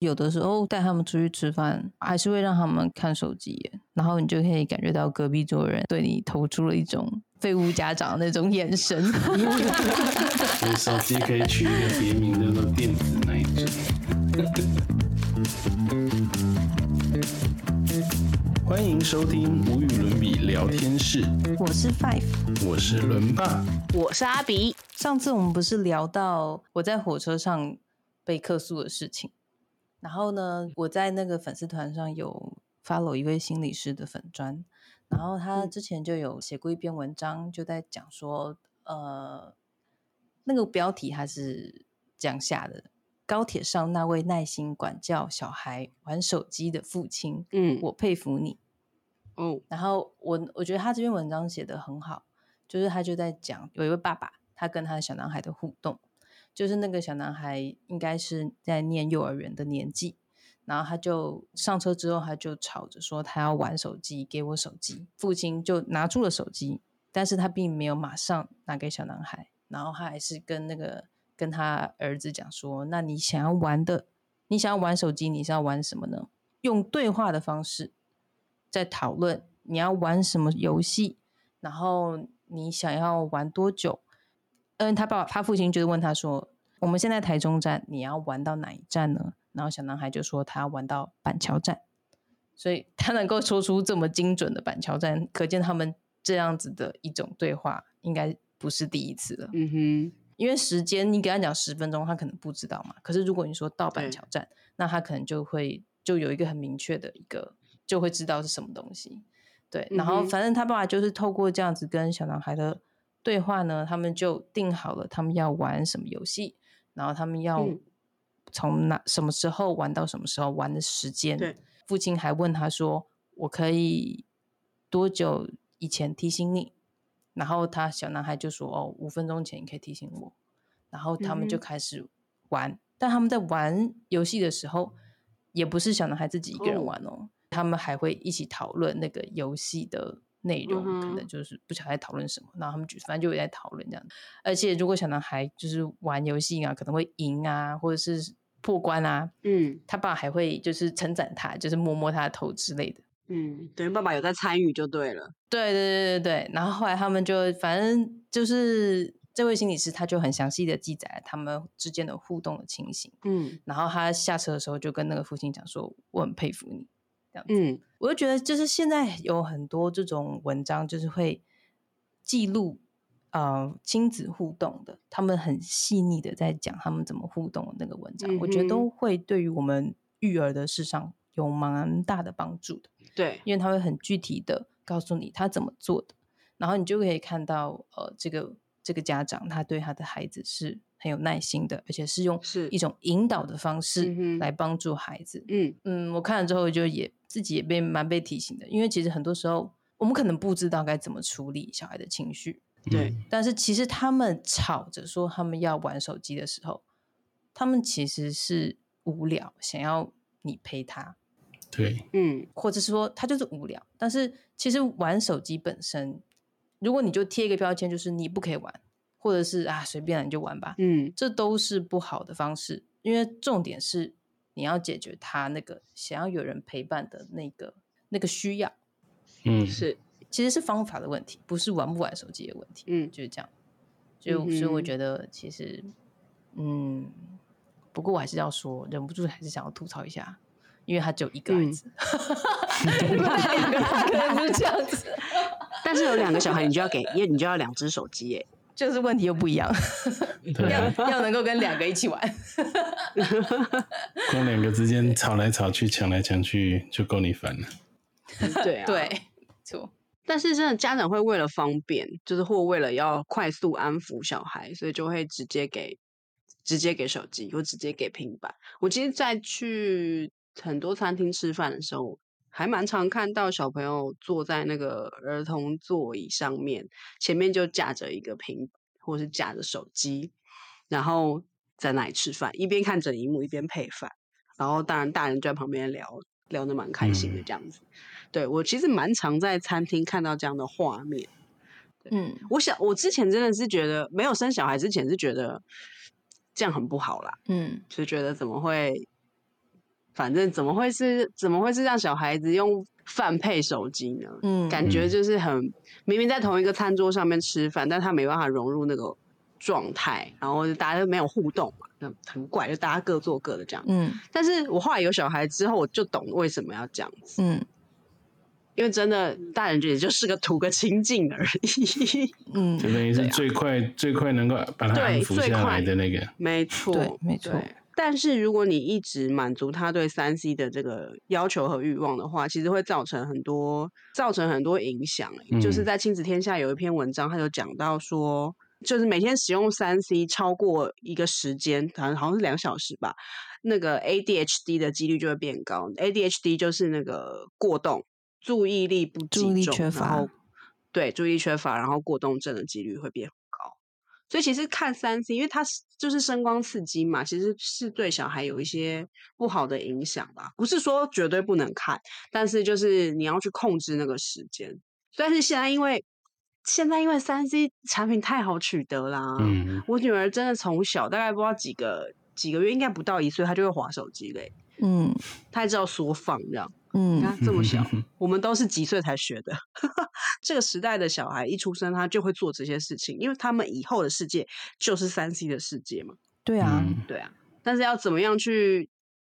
有的时候带他们出去吃饭，还是会让他们看手机，然后你就可以感觉到隔壁桌人对你投出了一种废物家长那种眼神。所以手机可以取一个别名叫做电子那一种。欢迎收听无与伦比聊天室，我是 Five，我是伦爸。我是阿比。上次我们不是聊到我在火车上被客诉的事情，然后呢，我在那个粉丝团上有 follow 一位心理师的粉砖，然后他之前就有写过一篇文章，就在讲说，呃，那个标题还是这样下的：高铁上那位耐心管教小孩玩手机的父亲，嗯，我佩服你。哦，然后我我觉得他这篇文章写的很好，就是他就在讲有一位爸爸，他跟他的小男孩的互动，就是那个小男孩应该是在念幼儿园的年纪，然后他就上车之后，他就吵着说他要玩手机，给我手机。父亲就拿住了手机，但是他并没有马上拿给小男孩，然后他还是跟那个跟他儿子讲说，那你想要玩的，你想要玩手机，你是要玩什么呢？用对话的方式。在讨论你要玩什么游戏，然后你想要玩多久？嗯，他爸他父亲就是问他说：“我们现在台中站，你要玩到哪一站呢？”然后小男孩就说他要玩到板桥站，所以他能够说出这么精准的板桥站，可见他们这样子的一种对话应该不是第一次了。嗯哼，因为时间你给他讲十分钟，他可能不知道嘛。可是如果你说到板桥站，那他可能就会就有一个很明确的一个。就会知道是什么东西，对。然后反正他爸爸就是透过这样子跟小男孩的对话呢，他们就定好了他们要玩什么游戏，然后他们要从哪什么时候玩到什么时候玩的时间。父亲还问他说：“我可以多久以前提醒你？”然后他小男孩就说：“哦，五分钟前你可以提醒我。”然后他们就开始玩，但他们在玩游戏的时候，也不是小男孩自己一个人玩哦。他们还会一起讨论那个游戏的内容，可能就是不晓得在讨论什么，然后他们就反正就在讨论这样。而且如果小男孩就是玩游戏啊，可能会赢啊，或者是破关啊，嗯，他爸还会就是称赞他，就是摸摸他的头之类的。嗯，等于爸爸有在参与就对了。对对对对对。然后后来他们就反正就是这位心理师他就很详细的记载他们之间的互动的情形。嗯，然后他下车的时候就跟那个父亲讲说：“我很佩服你。”嗯，我就觉得，就是现在有很多这种文章，就是会记录呃亲子互动的，他们很细腻的在讲他们怎么互动的那个文章，我觉得都会对于我们育儿的事上有蛮大的帮助的。对，因为他会很具体的告诉你他怎么做的，然后你就可以看到呃，这个这个家长他对他的孩子是。很有耐心的，而且是用是一种引导的方式来帮助孩子。嗯嗯，我看了之后就也自己也被蛮被提醒的，因为其实很多时候我们可能不知道该怎么处理小孩的情绪。对，但是其实他们吵着说他们要玩手机的时候，他们其实是无聊，想要你陪他。对，嗯，或者是说他就是无聊，但是其实玩手机本身，如果你就贴一个标签，就是你不可以玩。或者是啊，随便你就玩吧，嗯，这都是不好的方式，因为重点是你要解决他那个想要有人陪伴的那个那个需要，嗯，是，其实是方法的问题，不是玩不玩手机的问题，嗯，就是这样，就所以我觉得其实，嗯，不过我还是要说，忍不住还是想要吐槽一下，因为他只有一个孩子，两个可能不是这样子。但是有两个小孩，你就要给，因为你就要两只手机耶，就是问题又不一样，要要能够跟两个一起玩，光两个之间吵来吵去、抢来抢去，就够你烦了。对啊，对，错。但是真的家长会为了方便，就是或为了要快速安抚小孩，所以就会直接给直接给手机，或直接给平板。我其实，在去很多餐厅吃饭的时候。还蛮常看到小朋友坐在那个儿童座椅上面，前面就架着一个平，或是架着手机，然后在那里吃饭，一边看着荧幕一边配饭，然后当然大人就在旁边聊聊的蛮开心的这样子。对我其实蛮常在餐厅看到这样的画面。嗯，我想我之前真的是觉得没有生小孩之前是觉得这样很不好啦。嗯，就觉得怎么会反正怎么会是怎么会是让小孩子用饭配手机呢？嗯，感觉就是很明明在同一个餐桌上面吃饭，但他没办法融入那个状态，然后大家都没有互动嘛，那很怪，就大家各做各的这样。嗯但是我后来有小孩之后，我就懂为什么要这样子，嗯因为真的大人也就是个图个清静而已。嗯，就等于是最快、最快能够把它安对抚下最快来的那个。没错，对没错对但是如果你一直满足他对三 C 的这个要求和欲望的话，其实会造成很多造成很多影响欸、就是嗯在亲子天下有一篇文章，他就讲到说，就是每天使用三 C 超过一个时间，好像好像是两小时吧，那个 ADHD 的几率就会变高。ADHD 就是那个过动、注意力不集注意力缺乏后对注意力缺乏，然后过动症的几率会变高。所以其实看三 C，因为它是就是声光刺激嘛，其实是对小孩有一些不好的影响吧。不是说绝对不能看，但是就是你要去控制那个时间。但是现在因为现在因为三 C 产品太好取得啦，嗯，我女儿真的从小大概不知道几个几个月，应该不到一岁，她就会划手机嘞，嗯她还知道缩放这样。你嗯看这么小，我们都是几岁才学的。这个时代的小孩一出生，他就会做这些事情，因为他们以后的世界就是三 C 的世界嘛。对啊，嗯。对啊，但是要怎么样去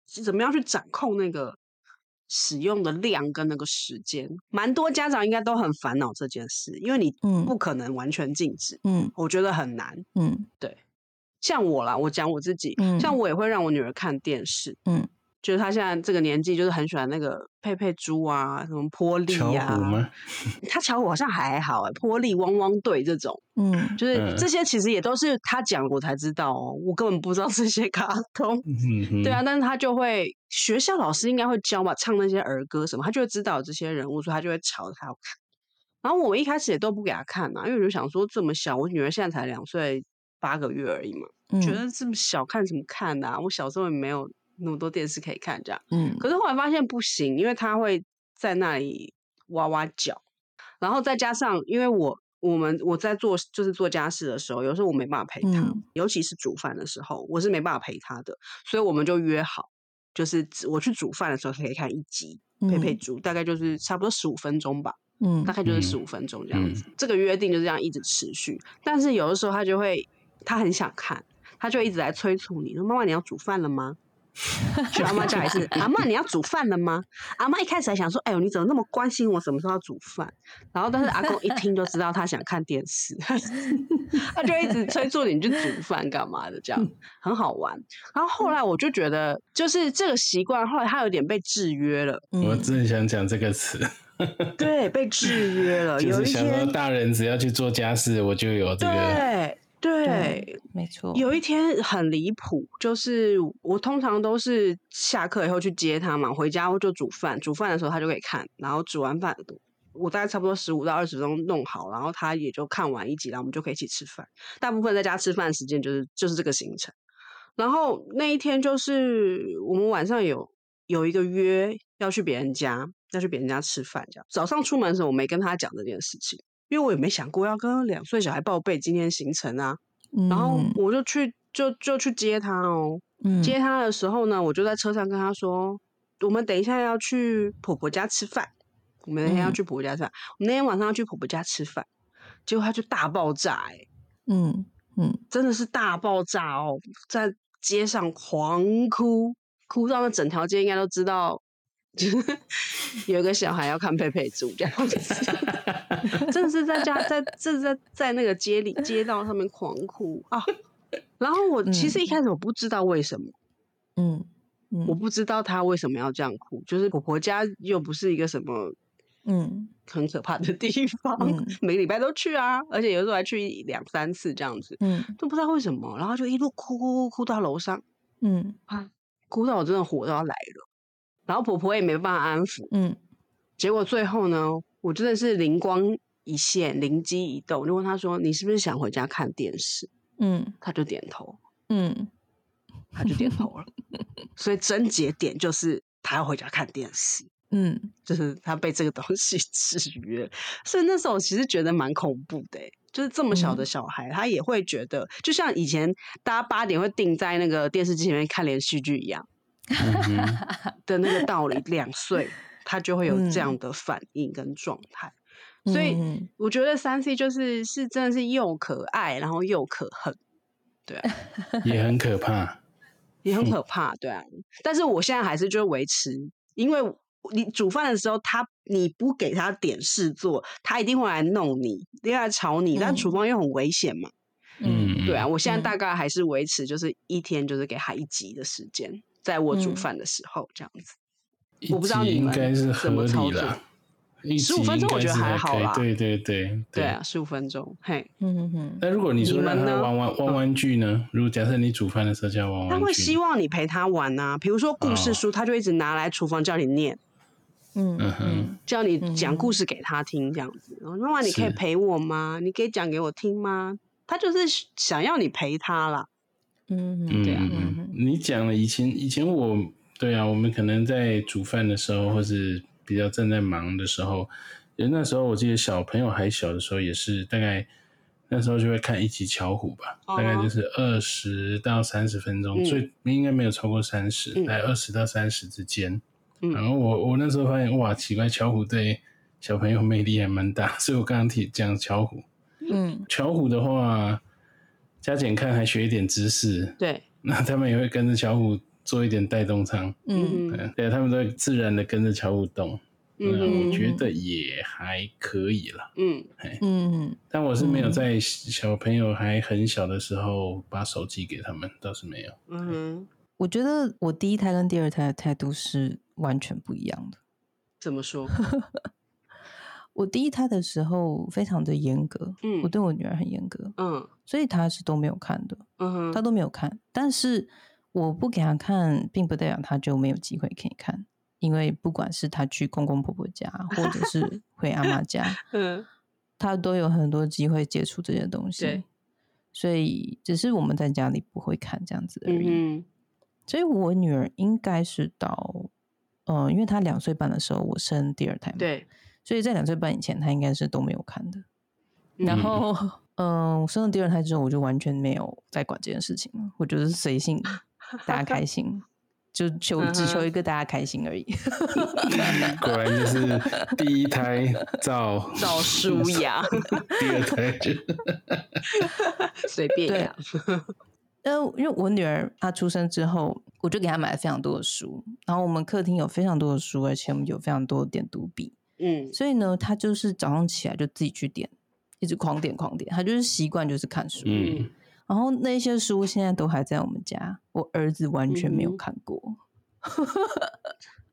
怎么样去掌控那个使用的量跟那个时间，蛮多家长应该都很烦恼这件事，因为你嗯。不可能完全禁止，嗯我觉得很难。嗯。像我啦，我讲我自己，嗯。像我也会让我女儿看电视，嗯，就是他现在这个年纪，就是很喜欢那个佩佩猪啊，什么波利呀啊虎，吗？她巧虎好像还好哎、波利、汪汪队这种，嗯就是嗯这些其实也都是他讲我才知道哦，我根本不知道这些卡通。嗯对啊，，但是他就会学校老师应该会教嘛，唱那些儿歌什么，他就会知道有这些人物，所以他就会吵着他要看。然后我们一开始也都不给他看嘛，因为我就想说这么小，我女儿现在才两岁八个月而已嘛，嗯，觉得这么小看什么看呐、我小时候也没有那么多电视可以看这样。嗯可是后来发现不行，因为他会在那里哇哇叫，然后再加上因为我我们我在做就是做家事的时候，有时候我没办法陪他，嗯尤其是煮饭的时候，我是没办法陪他的，所以我们就约好，就是我去煮饭的时候可以看一集陪陪猪，大概就是差不多十五分钟吧，嗯大概就是嗯十五分钟这样子。这个约定就这样一直持续，但是有的时候他就会他很想看，他就一直在催促你说：“妈妈，你要煮饭了吗？” 去阿妈家也是，阿妈你要煮饭了吗？阿妈一开始还想说，哎呦你怎么那么关心我什么时候要煮饭？然后但是阿公一听就知道他想看电视，他就一直催促你去煮饭干嘛的，这样 很好玩。然后后来我就觉得，就是这个习惯，后来他有点被制约了，我嗯正想讲这个词，对，被制约了。就有一是想说天，大人只要去做家事，我就有这个，对没错，有一天很离谱，就是我通常都是下课以后去接他嘛，回家就煮饭，煮饭的时候他就可以看，然后煮完饭，我大概差不多十五到二十分钟弄好，然后他也就看完一集，然后我们就可以一起吃饭。大部分在家吃饭时间就是就是这个行程。然后那一天就是我们晚上有有一个约要去别人家，要去别人家吃饭，这样。早上出门的时候我没跟他讲这件事情，因为我也没想过要跟两岁小孩报备今天行程啊。然后嗯我就去就就去接他哦。嗯接他的时候呢，我就在车上跟他说，我们等一下要去婆婆家吃饭。我们那天要嗯去婆婆家吃饭，我们那天晚上要去婆婆家吃饭，结果他就大爆炸、欸，嗯嗯真的是大爆炸哦，在街上狂哭，哭到那整条街应该都知道，就是有一个小孩要看佩佩猪这样子，真的是在家在这是在在那个街里街道上面狂哭啊。然后我其实一开始我不知道为什么，嗯嗯，我不知道他为什么要这样哭，就是婆婆家又不是一个什么嗯很可怕的地方，嗯 每个礼拜都去啊，而且有时候还去两三次这样子，嗯都不知道为什么，然后就一路哭哭哭哭到楼上，嗯啊哭到我真的火都要来了，然后婆婆也没办法安抚，嗯。结果最后呢，我真的是灵光一现，灵机一动，就问她说：“你是不是想回家看电视？”嗯。她就点头，嗯。他就点头了。所以症结点就是他要回家看电视。嗯。就是他被这个东西 制约，所以那时候我其实觉得蛮恐怖的欸、就是这么小的嗯。小孩，他也会觉得，就像以前大家八点会定在那个电视机前面看连续剧一样，的那个道理，两岁他就会有这样嗯的反应跟状态。所以嗯我觉得三 C 就是是真的是又可爱，然后又可恨，对啊，也很可怕。也很可怕，对啊。但是我现在还是就维持，因为你煮饭的时候，他你不给他点事做，他一定会来弄你，一定会来吵你。但嗯厨房又很危险嘛，嗯，对啊。我现在嗯大概还是维持，就是一天就是给他一集的时间，在我煮嗯饭的时候这样子。一我不知道你们该是怎么操作理啦。一15集应该分钟我觉得是还好啦对对对对啊，。十五分钟，嘿，嗯嗯嗯那如果你说让他你们呢玩玩玩玩具呢？如果假设你煮饭的时候叫他玩玩具，他会希望你陪他玩呐、比如说故事哦书，他就一直拿来厨房叫你念，嗯嗯叫你讲嗯故事给他听，这样子。然后妈妈，你可以陪我吗？你可以讲给我听吗？他就是想要你陪他啦。嗯嗯对啊嗯嗯，你讲了以前以前我对啊，我们可能在煮饭的时候，或是比较正在忙的时候，因为那时候我记得小朋友还小的时候，也是大概那时候就会看一集巧虎吧，大概就是二十到三十分钟，嗯。最应该没有超过三十、嗯。大概二十到三十之间。嗯。然后我我那时候发现哇，奇怪，巧虎对小朋友魅力还蛮大，所以我刚刚提讲巧虎。嗯。巧虎的话，加减看还学一点知识，对，那他们也会跟着巧虎做一点带动唱，嗯。嗯。对，他们都会自然的跟着巧虎动，嗯。那我嗯觉得也还可以了。嗯。嗯。但我是没有嗯在小朋友还很小的时候把手机给他们，倒是没有。嗯哼，我觉得我第一胎跟第二胎的态度是完全不一样的。怎么说？我第一胎的时候非常的严格，嗯我对我女儿很严格，嗯所以她是都没有看的，嗯哼，她都没有看。但是我不给她看，并不代表她就没有机会可以看，因为不管是她去公公婆婆家，或者是 回阿妈家，嗯她都有很多机会接触这些东西对。所以只是我们在家里不会看这样子而已。嗯，所以我女儿应该是到，呃，因为她两岁半的时候我生第二胎嘛，，对，所以在两岁半以前他应该是都没有看的。嗯然后，嗯、我生了第二胎之后，我就完全没有再管这件事情了，我就是随性，大家开心，就求只求一个大家开心而已。果然就是第一胎照照书养，第二胎就 随便养。呃，因为我女儿她出生之后，我就给她买了非常多的书，然后我们客厅有非常多的书，而且我们有非常多的点读笔，嗯所以呢，他就是早上起来就自己去点，一直狂点狂点，他就是习惯就是看书。嗯，然后那些书现在都还在我们家，我儿子完全没有看过。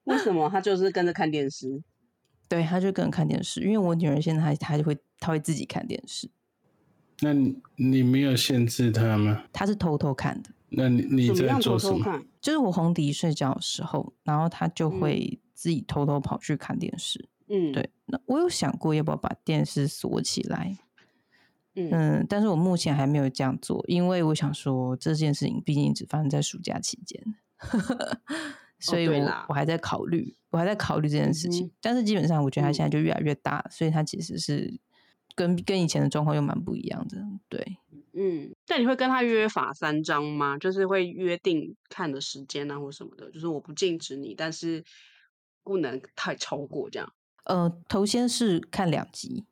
为什 么他就是跟着看电视？对，他就跟着看电视，因为我女儿现在她她就会她会自己看电视，那你你没有限制他吗？他是偷偷看的。那你你在怎么样做什么？偷偷看？就是我红迪睡觉的时候，然后他就嗯会自己偷偷跑去看电视。嗯，对，那我有想过要不要把电视锁起来，嗯嗯，但是我目前还没有这样做，因为我想说这件事情毕竟只发生在暑假期间，所以我、还在考虑，我还在考虑这件事情。嗯但是基本上，我觉得他嗯现在就越来越大了，所以他其实是跟跟以前的状况又蛮不一样的。对，嗯，但你会跟他约法三章吗？就是会约定看的时间啊，或什么的。就是我不禁止你，但是不能太超过这样。呃，头先是看两集。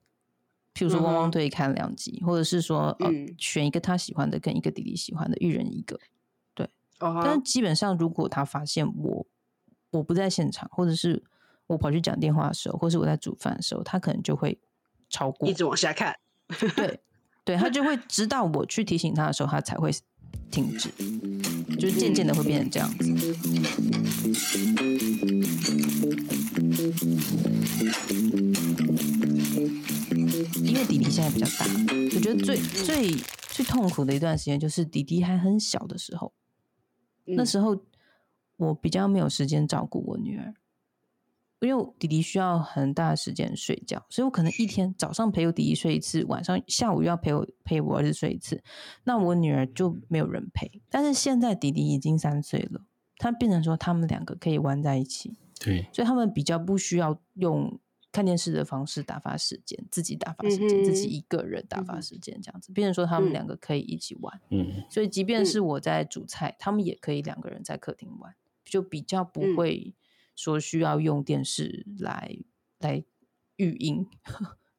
譬如说，汪汪队看两集，或者是说，呃，嗯选一个他喜欢的跟一个弟弟喜欢的，一人一个。哦但是基本上，如果他发现我我不在现场，或者是我跑去讲电话的时候，或是我在煮饭的时候，他可能就会超过一，直往下看。对 对，他就会直到我去提醒他的时候，他才会停止，就是渐渐的会变成这样子。因为弟弟现在比较大，我觉得最最最痛苦的一段时间就是弟弟还很小的时候，那嗯时候我比较没有时间照顾我女儿，因为我弟弟需要很大的时间睡觉，所以我可能一天早上陪我弟弟睡一次，晚上下午又要陪我陪我儿子睡一次，那我女儿就没有人陪。但是现在弟弟已经三岁了，他变成说他们两个可以玩在一起，对，所以他们比较不需要用看电视的方式打发时间，自己打发时间，嗯自己一个人打发时间这样子。变成说他们嗯两个可以一起玩。嗯所以即便嗯是我在煮菜，他们也可以两个人在客厅玩。就比较不嗯会说需要用电视来来育婴。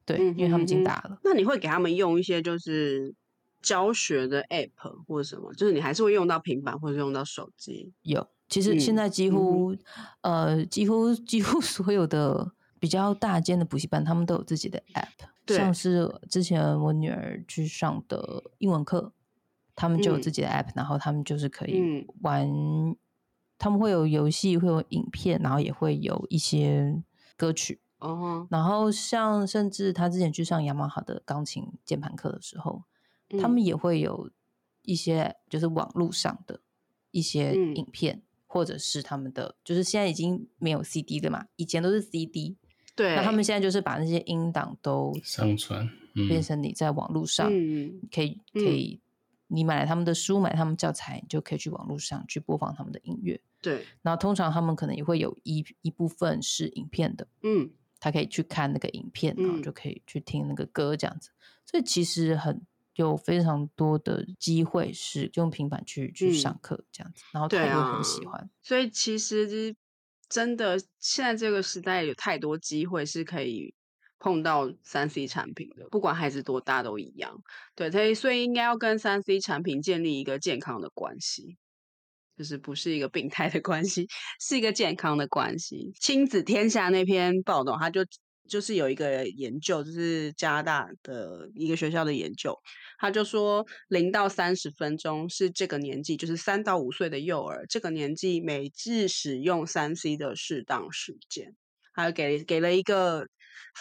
对，嗯因为他们已经哼大了。那你会给他们用一些就是教学的 app 或者什么？就是你还是会用到平板或者用到手机？有，其实现嗯在几乎、呃，几乎几乎所有的比较大间的补习班，他们都有自己的 app，像是之前我女儿去上的英文课，他们就有嗯自己的 app，、然后他们就是可以嗯玩，他们会有游戏，会有影片，然后也会有一些歌曲。哦，然后像甚至他之前去上雅马哈的钢琴键盘课的时候，他嗯。们也会有一些就是网络上的一些嗯。影片，或者是他们的就是现在已经没有 CD 了嘛，以前都是 CD，对，那他们现在就是把那些音档都上传，嗯，变成你在网络上、嗯。可以可嗯。以，你买了他们的书，买他们教材，你就可以去网络上去播放他们的音乐。对，然后通常他们可能也会有一一部分是影片的，嗯他可以去看那个影片，然后嗯就可以去听那个歌这样子。所以其实很有非常多的机会是用平板去去嗯上课这样子，然后他对也很喜欢。所以其实真的现在这个时代有太多机会是可以碰到三 C 产品的，不管孩子多大都一样。对，所以所以应该要跟三 C 产品建立一个健康的关系。就是不是一个病态的关系，是一个健康的关系。亲子天下那篇报道，他就就是有一个研究，就是加拿大的一个学校的研究，他就说零到三十分钟是这个年纪，就是三到五岁的幼儿这个年纪每日使用三 C 的适当时间，还有给给了一个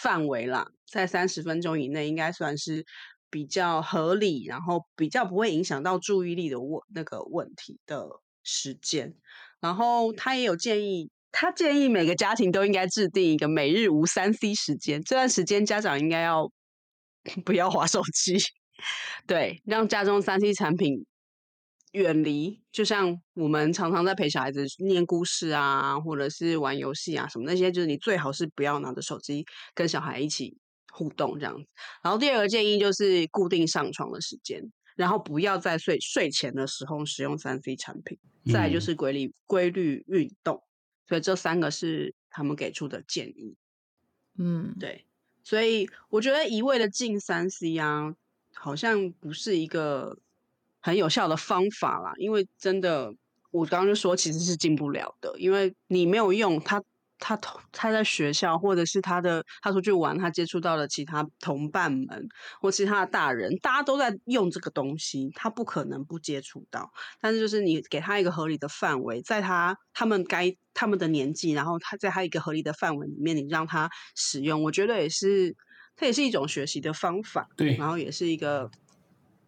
范围啦，在三十分钟以内应该算是比较合理，然后比较不会影响到注意力的问那个问题的时间。然后他也有建议，他建议每个家庭都应该制定一个每日无三 C 时间，这段时间家长应该要 不要划手机，对，让家中三 C 产品远离。就像我们常常在陪小孩子念故事啊，或者是玩游戏啊什么那些，就是你最好是不要拿着手机跟小孩一起互动这样子。然后第二个建议就是固定上床的时间，然后不要在睡睡前的时候使用三 C 产品。再来就嗯是规律规律运动，所以这三个是他们给出的建议。嗯，对，所以我觉得一味的禁三 C 啊，好像不是一个很有效的方法啦。因为真的，我刚刚就说其实是进不了的，因为你没有用他。他同他在学校，或者是他的他出去玩，他接触到了其他同伴们或其他的大人，大家都在用这个东西，他不可能不接触到。但是就是你给他一个合理的范围，在他他们该他们的年纪，然后他在他一个合理的范围里面，你让他使用，我觉得也是，它也是一种学习的方法，对，然后也是一个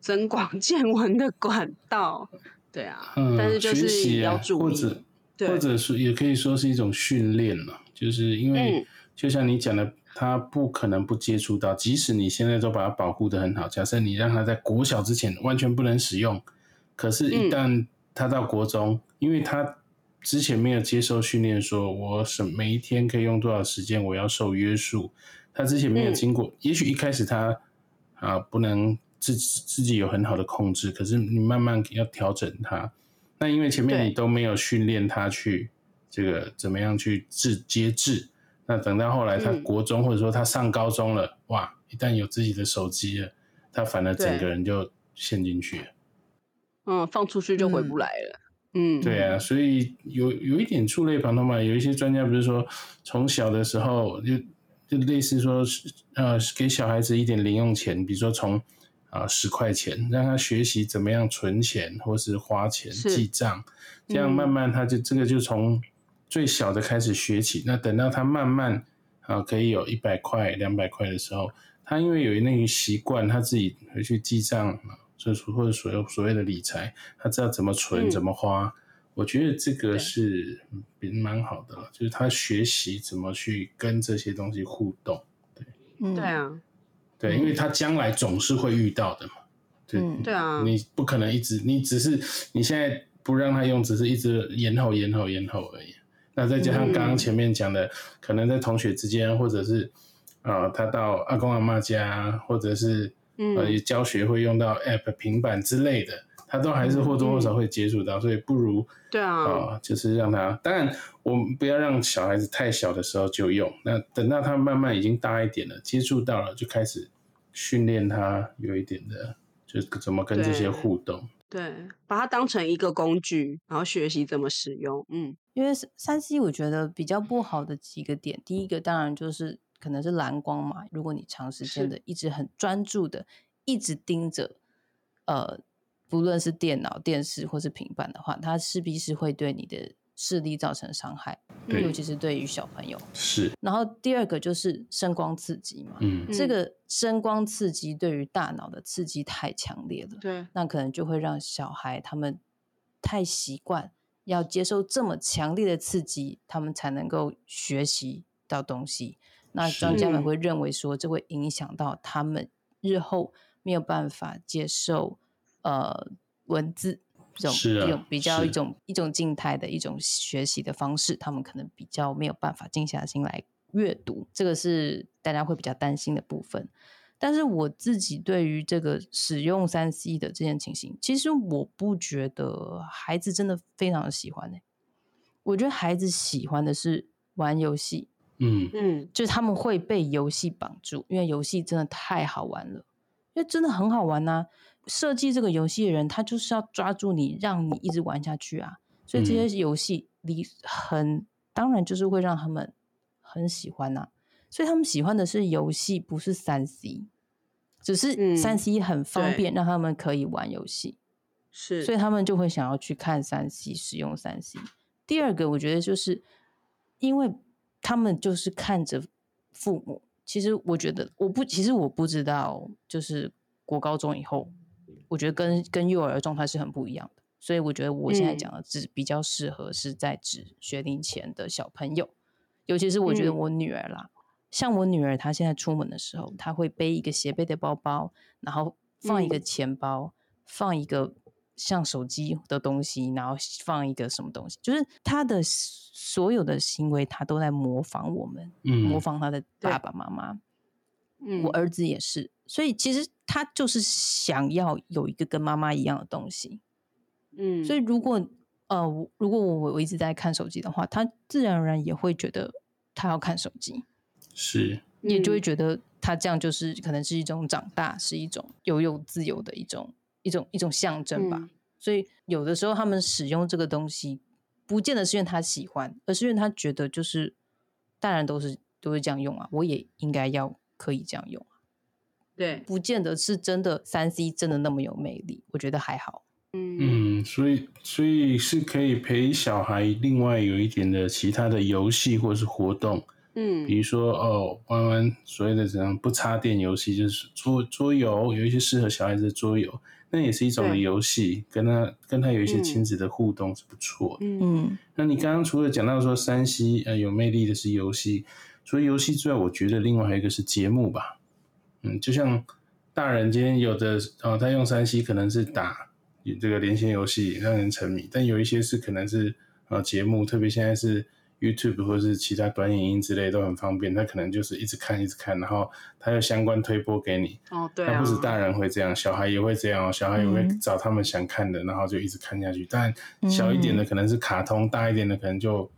增广见闻的管道。对啊，嗯，但是就是要注意，或者对。或者是也可以说是一种训练了，就是因为嗯。就像你讲的，他不可能不接触到，即使你现在都把它保护的很好，假设你让他在国小之前完全不能使用，可是，一嗯旦他到国中，因为他之前没有接受训练，说我什每一天可以用多少时间，我要受约束，他之前没有嗯。经过，也许一开始他啊不能自自己有很好的控制，可是你慢慢要调整它。那因为前面你都没有训练他去这个怎么样去治节制，那等到后来他嗯国中、或者说他上高中了，哇，一旦有自己的手机了，他反而整个人就陷进去了。嗯，放出去就回不嗯来了。嗯，对啊，所以有有一点触类旁通嘛。有一些专家不是说，从小的时候就就类似说，呃，给小孩子一点零用钱，比如说从啊十块钱，让他学习怎么样存钱或是花钱记账，这样嗯慢慢他就这个就从最小的开始学起。那等到他慢慢啊可以有一百块、两百块的时候，他因为有那个习惯，他自己回去记账啊，就是或者所有所谓的理财，他知道怎么存、嗯怎么花。我觉得这个是嗯蛮好的了，就是他学习怎么去跟这些东西互动。对嗯，对啊，对，嗯。因为他将来总是会遇到的嘛。对，嗯对啊，你不可能一直，你只是你现在不让他用，只是一直延后、延后、延后而已。那再加上刚刚嗯前面讲的，可能在同学之间，或者是呃，他到阿公阿妈家，或者是呃嗯。教学会用到 App、平板之类的，他都还是或多或少会接触到，所以不如对啊，啊、就是让他，当然我们不要让小孩子太小的时候就用，那等到他慢慢已经大一点了，接触到了，就开始训练他有一点的，就是怎么跟这些互动。对，把它当成一个工具，然后学习怎么使用。嗯因为三 C 我觉得比较不好的几个点，第一个当然就是可能是蓝光嘛，如果你长时间的一直很专注的一直盯着，呃，不论是电脑、电视或是平板的话，它势必是会对你的视力造成伤害，尤其是对于小朋友。是，然后第二个就是声光刺激嘛，嗯。这嗯个声光刺激对于大脑的刺激太强烈了，对，那可能就会让小孩他们太习惯要接受这么强烈的刺激，他们才能够学习到东西。那是。专家们嗯。会认为说，这会影响到他们日后没有办法接受呃文字这种比较一种一种静态的一种学习的方式，他们可能比较没有办法静下心来阅读，这个是大家会比较担心的部分。但是我自己对于这个使用三 C 的这件情形，其实我不觉得孩子真的非常的喜欢呢、我觉得孩子喜欢的是玩游戏，嗯嗯就是他们会被游戏绑住，因为游戏真的太好玩了，因为真的很好玩呐、设计这个游戏的人，他就是要抓住你，让你一直玩下去啊。所以这些游戏里很当然就是会让他们很喜欢呐、所以他们喜欢的是游戏，不是三 C。只是嗯三 C 很方对便，让他们可以玩游戏。是，所以他们就会想要去看三 C，使用三 C。第二个，我觉得就是因为他们就是看着父母。其实我觉得我不，其实我不知道，就是国高中以后，我觉得跟跟幼儿状态是很不一样的。所以我觉得我现在嗯。讲的只比较适合是在指学龄前的小朋友，尤其是我觉得嗯。我女儿啦，像我女儿她现在出门的时候，她会背一个斜背的包包，然后放一个嗯。钱包，放一个像手机的东西，然后放一个什么东西，就是她的所有的行为，她都在模仿我们，模嗯，仿她的爸爸妈妈。嗯。我儿子也是，所以其实他就是想要有一个跟妈妈一样的东西。嗯，所以如果呃，我如果我我一直在看手机的话，他自然而然也会觉得他要看手机，是，也就会嗯觉得他这样就是可能是一种长大，是一种拥有自由的一种一种一种象征吧。嗯所以有的时候他们使用这个东西，不见得是因为他喜欢，而是因为他觉得就是大人都是都是这样用啊，我也应该要可以这样用。对，不见得是真的三 C 真的那么有魅力，我觉得还好。嗯嗯，所以所以是可以陪小孩另外有一点的其他的游戏或是活动，嗯比如说哦，玩玩所谓的怎样不插电游戏，就是桌桌游，有一些适合小孩子的桌游，那也是一种的游戏，跟他跟他有一些嗯亲子的互动是不错的。嗯嗯那你刚刚除了讲到说山西呃有魅力的是游戏，除了游戏之外，我觉得另外还有一个是节目吧。嗯，就像大人今天有的哦，他用三 C 可能是打这个连线游戏让人沉迷，但有一些是可能是呃节目，特别现在是 YouTube 或是其他短影音之类都很方便，他可能就是一直看一直看，然后他有相关推播给你。哦对啊，那不止大人会这样，小孩也会这样哦。小孩也会嗯找他们想看的，然后就一直看下去。但小一点的可能是卡通，大一点的可能就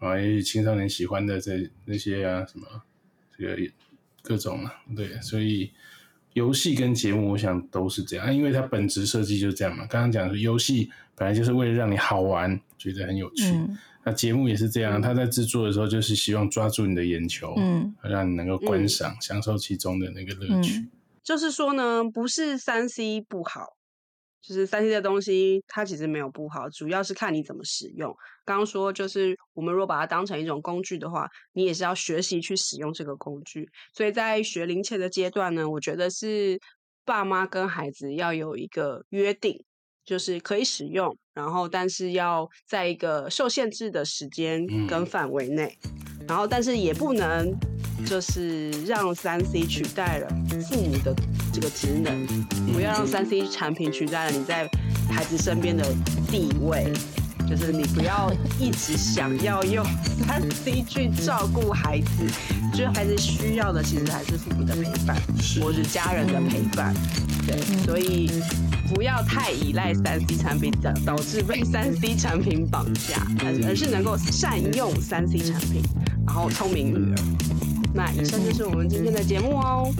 啊，也许青少年喜欢的这那些啊，什么这个各种啊，对，所以游戏跟节目，我想都是这样，啊因为它本质设计就是这样嘛。刚刚讲的游戏本来就是为了让你好玩，觉得很有趣。嗯那节目也是这样，他在制作的时候就是希望抓住你的眼球，嗯让你能够观嗯赏、享受其中的那个乐趣。嗯就是说呢，不是三 C 不好，就是三 C 的东西它其实没有不好，主要是看你怎么使用。刚刚说就是我们如果把它当成一种工具的话，你也是要学习去使用这个工具。所以在学龄前的阶段呢，我觉得是爸妈跟孩子要有一个约定。就是可以使用，然后但是要在一个受限制的时间跟嗯范围内，然后但是也不能就是让三 C 取代了父母的这个职能，不要让三 C 产品取代了你在孩子身边的地位。就是你不要一直想要用三 C 去照顾孩子，就是孩子需要的其实还是父母的陪伴，或是家人的陪伴。对，所以不要太依赖三 C 产品，导导致被三 C 产品绑架，而而是能够善用三 C 产品，然后聪明育儿。那以上就是我们今天的节目哦。